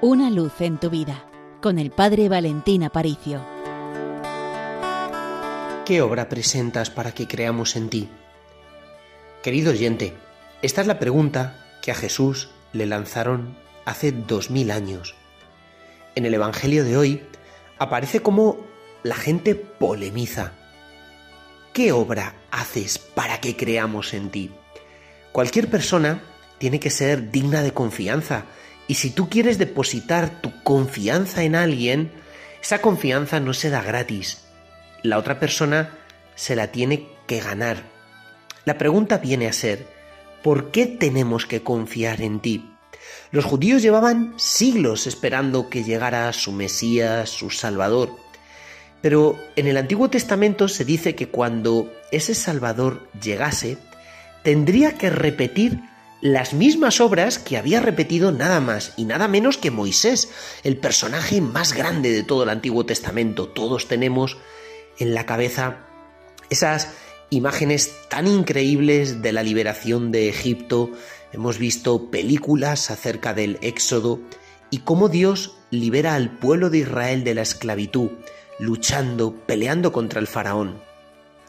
Una luz en tu vida con el Padre Valentín Aparicio. ¿Qué obra presentas para que creamos en ti? Querido oyente, esta es la pregunta que a Jesús le lanzaron hace dos mil años. En el Evangelio de hoy aparece como la gente polemiza. ¿Qué obra haces para que creamos en ti? Cualquier persona tiene que ser digna de confianza y si tú quieres depositar tu confianza en alguien, esa confianza no se da gratis. La otra persona se la tiene que ganar. La pregunta viene a ser, ¿por qué tenemos que confiar en ti? Los judíos llevaban siglos esperando que llegara su Mesías, su Salvador. Pero en el Antiguo Testamento se dice que cuando ese Salvador llegase, tendría que repetir las mismas obras que había repetido nada más y nada menos que Moisés, el personaje más grande de todo el Antiguo Testamento. Todos tenemos en la cabeza esas imágenes tan increíbles de la liberación de Egipto, hemos visto películas acerca del Éxodo y cómo Dios libera al pueblo de Israel de la esclavitud, luchando, peleando contra el faraón.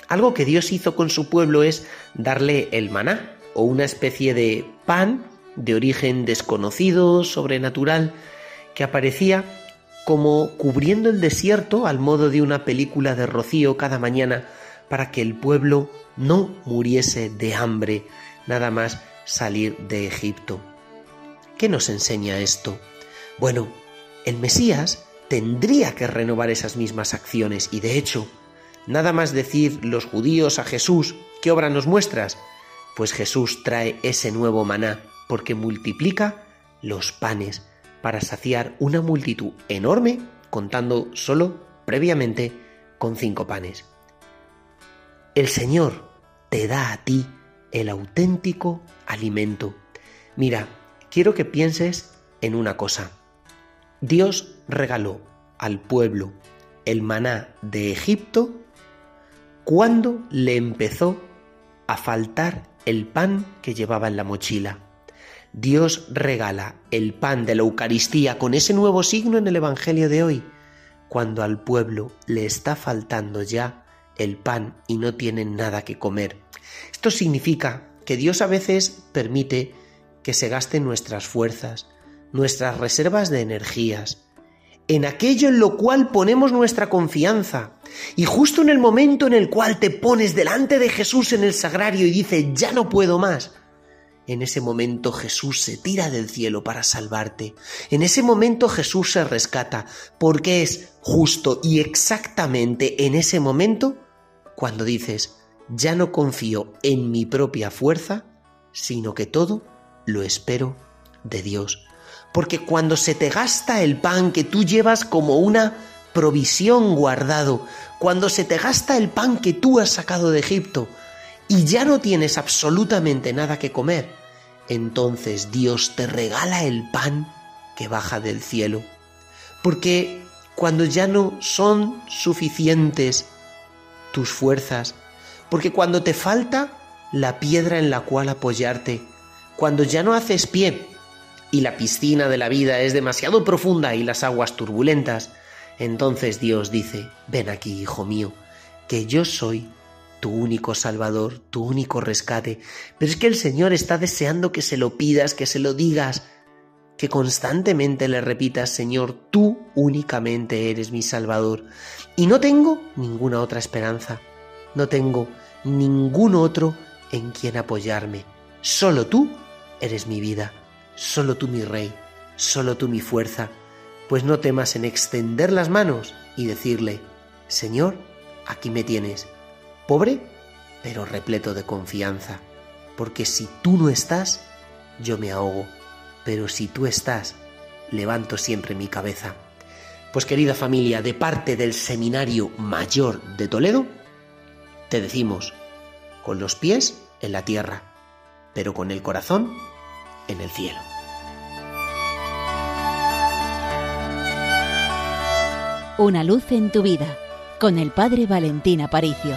Algo que Dios hizo con su pueblo es darle el maná, o una especie de pan de origen desconocido, sobrenatural, que aparecía como cubriendo el desierto al modo de una película de rocío cada mañana para que el pueblo no muriese de hambre nada más salir de Egipto. ¿Qué nos enseña esto? Bueno, el Mesías tendría que renovar esas mismas acciones y de hecho, nada más decir los judíos a Jesús, ¿qué obra nos muestras? Pues Jesús trae ese nuevo maná porque multiplica los panes para saciar una multitud enorme, contando solo previamente con cinco panes. El Señor te da a ti el auténtico alimento. Mira, quiero que pienses en una cosa. Dios regaló al pueblo el maná de Egipto cuando le empezó a faltar el pan que llevaba en la mochila. Dios regala el pan de la Eucaristía con ese nuevo signo en el Evangelio de hoy, cuando al pueblo le está faltando ya el pan y no tienen nada que comer. Esto significa que Dios a veces permite que se gasten nuestras fuerzas, nuestras reservas de energías, en aquello en lo cual ponemos nuestra confianza. Y justo en el momento en el cual te pones delante de Jesús en el sagrario y dice, ya no puedo más, en ese momento Jesús se tira del cielo para salvarte. En ese momento Jesús se rescata, porque es justo y exactamente en ese momento cuando dices, ya no confío en mi propia fuerza, sino que todo lo espero de Dios porque cuando se te gasta el pan que tú llevas como una provisión guardado, cuando se te gasta el pan que tú has sacado de Egipto y ya no tienes absolutamente nada que comer, entonces Dios te regala el pan que baja del cielo. Porque cuando ya no son suficientes tus fuerzas, porque cuando te falta la piedra en la cual apoyarte, cuando ya no haces pie y la piscina de la vida es demasiado profunda y las aguas turbulentas, entonces Dios dice, ven aquí, hijo mío, que yo soy tu único salvador, tu único rescate. Pero es que el Señor está deseando que se lo pidas, que se lo digas, que constantemente le repitas, Señor, tú únicamente eres mi salvador. Y no tengo ninguna otra esperanza, no tengo ningún otro en quien apoyarme. Solo tú eres mi vida solo tú mi rey, solo tú mi fuerza, pues no temas en extender las manos y decirle, Señor, aquí me tienes, pobre, pero repleto de confianza, porque si tú no estás, yo me ahogo, pero si tú estás, levanto siempre mi cabeza. Pues querida familia, de parte del Seminario Mayor de Toledo, te decimos, con los pies en la tierra, pero con el corazón en el cielo. Una luz en tu vida con el Padre Valentín Aparicio.